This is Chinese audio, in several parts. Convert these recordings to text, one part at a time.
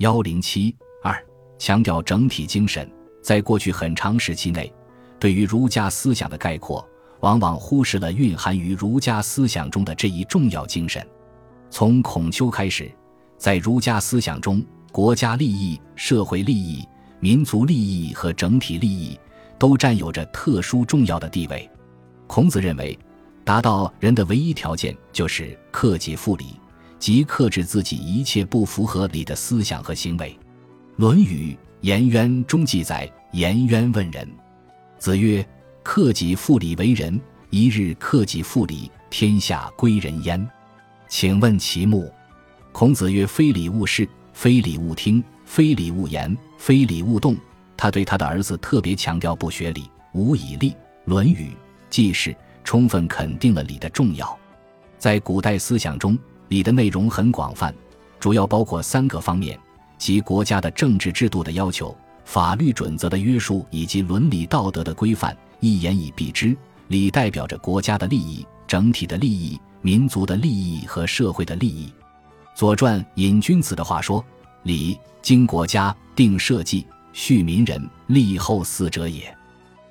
幺零七二强调整体精神，在过去很长时期内，对于儒家思想的概括，往往忽视了蕴含于儒家思想中的这一重要精神。从孔丘开始，在儒家思想中，国家利益、社会利益、民族利益和整体利益都占有着特殊重要的地位。孔子认为，达到人的唯一条件就是克己复礼。即克制自己一切不符合理的思想和行为，《论语·颜渊》中记载：颜渊问仁，子曰：“克己复礼为仁。一日克己复礼，天下归仁焉。”请问其目？孔子曰：“非礼勿视，非礼勿听，非礼勿言，非礼勿动。”他对他的儿子特别强调不学礼，无以立。《论语》记事充分肯定了礼的重要。在古代思想中。礼的内容很广泛，主要包括三个方面，即国家的政治制度的要求、法律准则的约束以及伦理道德的规范。一言以蔽之，礼代表着国家的利益、整体的利益、民族的利益和社会的利益。《左传》引君子的话说：“礼，经国家，定社稷，恤民人，立后嗣者也。”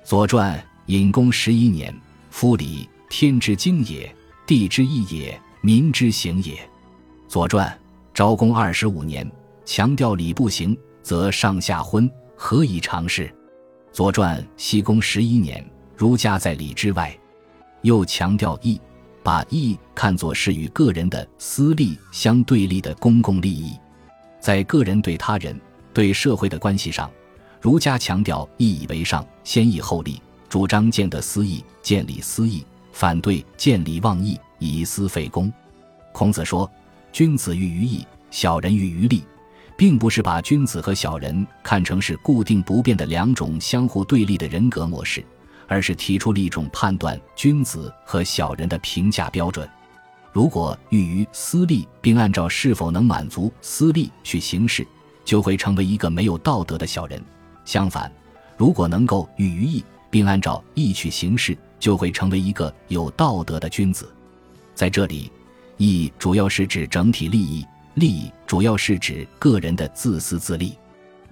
《左传》引公十一年：“夫礼，天之经也，地之义也。”民之行也，《左传》昭公二十五年强调礼不行，则上下昏，何以常事？《左传》西公十一年，儒家在礼之外，又强调义，把义看作是与个人的私利相对立的公共利益。在个人对他人、对社会的关系上，儒家强调义以为上，先义后利，主张见得私义，见利私义，反对见利忘义。以私废公，孔子说：“君子喻于义，小人喻于利，并不是把君子和小人看成是固定不变的两种相互对立的人格模式，而是提出了一种判断君子和小人的评价标准。如果喻于私利，并按照是否能满足私利去行事，就会成为一个没有道德的小人；相反，如果能够喻于义，并按照义去行事，就会成为一个有道德的君子。”在这里，义主要是指整体利益，利主要是指个人的自私自利。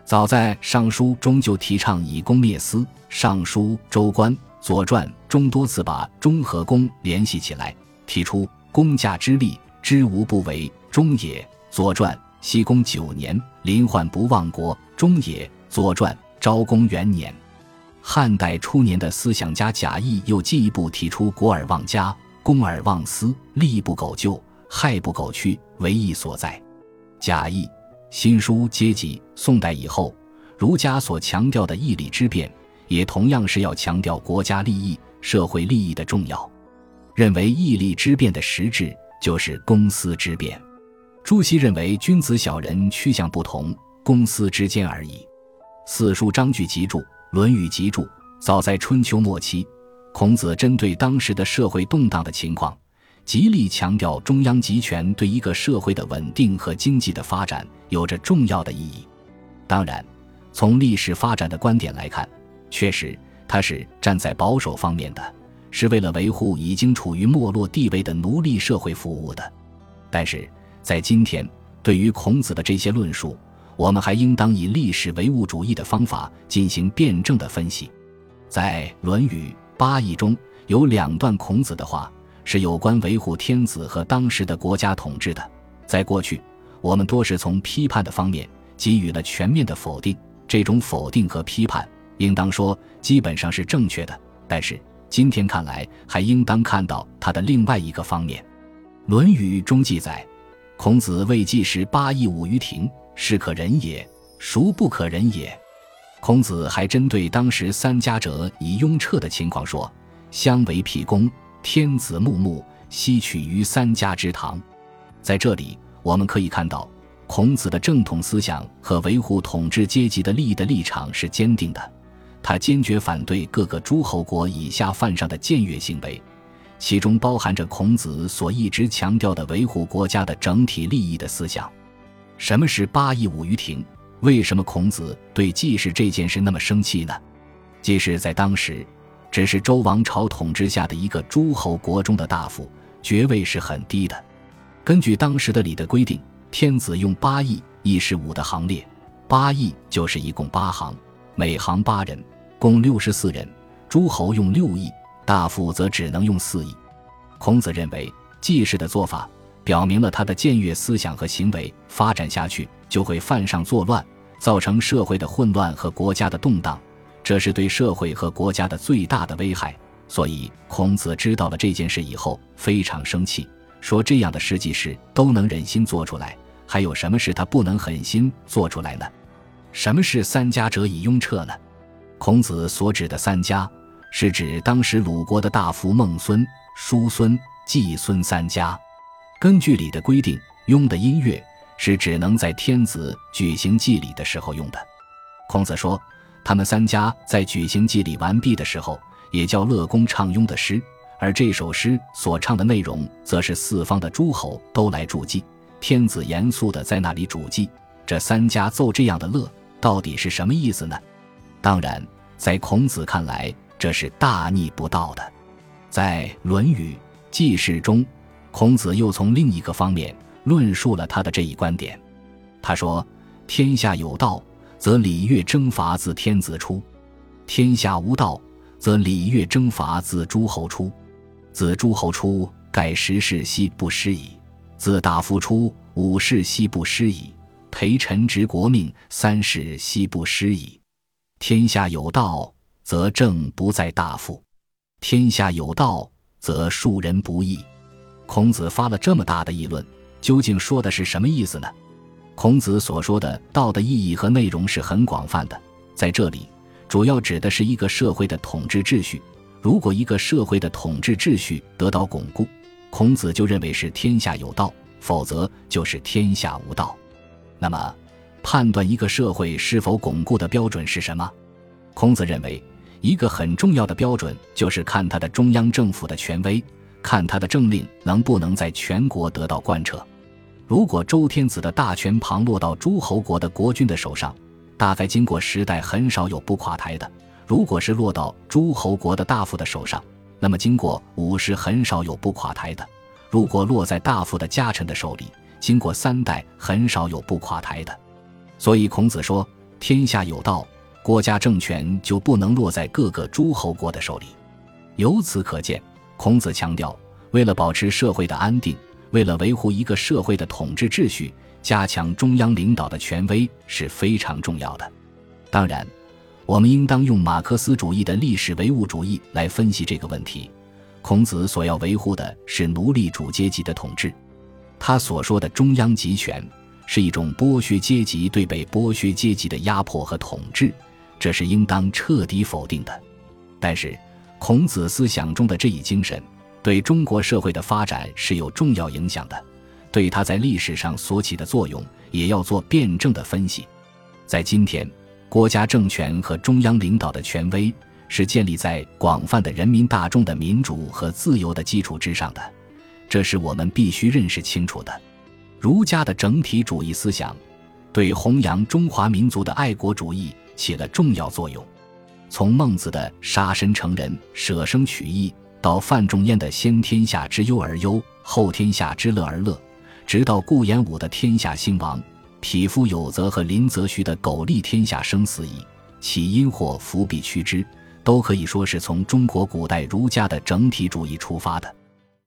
早在《尚书》中就提倡以公灭私，《尚书》《周官》《左传》中多次把忠和公联系起来，提出公家之利，知无不为，忠也。《左传》西公九年，临患不忘国，忠也。《左传》昭公元年，汉代初年的思想家贾谊又进一步提出国而忘家。公而忘私，利不苟就，害不苟去，为义所在。贾谊新书阶级，宋代以后，儒家所强调的义理之辩，也同样是要强调国家利益、社会利益的重要。认为义利之辩的实质就是公私之辩。朱熹认为君子小人趋向不同，公私之间而已。四书章句集注，《论语集注》，早在春秋末期。孔子针对当时的社会动荡的情况，极力强调中央集权对一个社会的稳定和经济的发展有着重要的意义。当然，从历史发展的观点来看，确实他是站在保守方面的，是为了维护已经处于没落地位的奴隶社会服务的。但是在今天，对于孔子的这些论述，我们还应当以历史唯物主义的方法进行辩证的分析。在《论语》。八义中有两段孔子的话，是有关维护天子和当时的国家统治的。在过去，我们多是从批判的方面给予了全面的否定，这种否定和批判，应当说基本上是正确的。但是今天看来，还应当看到他的另外一个方面。《论语》中记载，孔子未记时八义舞于庭，是可忍也，孰不可忍也？孔子还针对当时三家者以雍彻的情况说：“相为辟公，天子穆穆，西取于三家之堂。”在这里，我们可以看到，孔子的正统思想和维护统治阶级的利益的立场是坚定的。他坚决反对各个诸侯国以下犯上的僭越行为，其中包含着孔子所一直强调的维护国家的整体利益的思想。什么是八佾舞于庭？为什么孔子对季氏这件事那么生气呢？季氏在当时只是周王朝统治下的一个诸侯国中的大夫，爵位是很低的。根据当时的礼的规定，天子用八佾，亦是五的行列。八佾就是一共八行，每行八人，共六十四人。诸侯用六佾，大夫则只能用四佾。孔子认为，季氏的做法表明了他的僭越思想和行为发展下去就会犯上作乱，造成社会的混乱和国家的动荡，这是对社会和国家的最大的危害。所以，孔子知道了这件事以后，非常生气，说：“这样的实际事都能忍心做出来，还有什么事他不能狠心做出来呢？什么是三家者以雍彻呢？”孔子所指的三家，是指当时鲁国的大夫孟孙、叔孙、季孙三家。根据礼的规定，雍的音乐是只能在天子举行祭礼的时候用的。孔子说，他们三家在举行祭礼完毕的时候。也叫乐公唱雍的诗，而这首诗所唱的内容，则是四方的诸侯都来助祭，天子严肃的在那里主祭。这三家奏这样的乐，到底是什么意思呢？当然，在孔子看来，这是大逆不道的。在《论语·记事》中，孔子又从另一个方面论述了他的这一观点。他说：“天下有道，则礼乐征伐自天子出；天下无道。”则礼乐征伐自诸侯出，自诸侯出，盖十世兮不失矣；自大夫出，五世兮不失矣；陪臣执国命，三世兮不失矣。天下有道，则政不在大夫；天下有道，则庶人不义。孔子发了这么大的议论，究竟说的是什么意思呢？孔子所说的道的意义和内容是很广泛的，在这里。主要指的是一个社会的统治秩序。如果一个社会的统治秩序得到巩固，孔子就认为是天下有道；否则就是天下无道。那么，判断一个社会是否巩固的标准是什么？孔子认为，一个很重要的标准就是看他的中央政府的权威，看他的政令能不能在全国得到贯彻。如果周天子的大权旁落到诸侯国的国君的手上，大概经过时代，很少有不垮台的。如果是落到诸侯国的大夫的手上，那么经过五十，很少有不垮台的。如果落在大夫的家臣的手里，经过三代，很少有不垮台的。所以孔子说：“天下有道，国家政权就不能落在各个诸侯国的手里。”由此可见，孔子强调，为了保持社会的安定，为了维护一个社会的统治秩序。加强中央领导的权威是非常重要的。当然，我们应当用马克思主义的历史唯物主义来分析这个问题。孔子所要维护的是奴隶主阶级的统治，他所说的中央集权是一种剥削阶级对被剥削阶级的压迫和统治，这是应当彻底否定的。但是，孔子思想中的这一精神对中国社会的发展是有重要影响的。对他在历史上所起的作用，也要做辩证的分析。在今天，国家政权和中央领导的权威是建立在广泛的人民大众的民主和自由的基础之上的，这是我们必须认识清楚的。儒家的整体主义思想对弘扬中华民族的爱国主义起了重要作用。从孟子的“杀身成仁，舍生取义”，到范仲淹的“先天下之忧而忧，后天下之乐而乐”。直到顾炎武的天下兴亡，匹夫有责和林则徐的苟利天下生死矣，其因或伏笔趋之，都可以说是从中国古代儒家的整体主义出发的。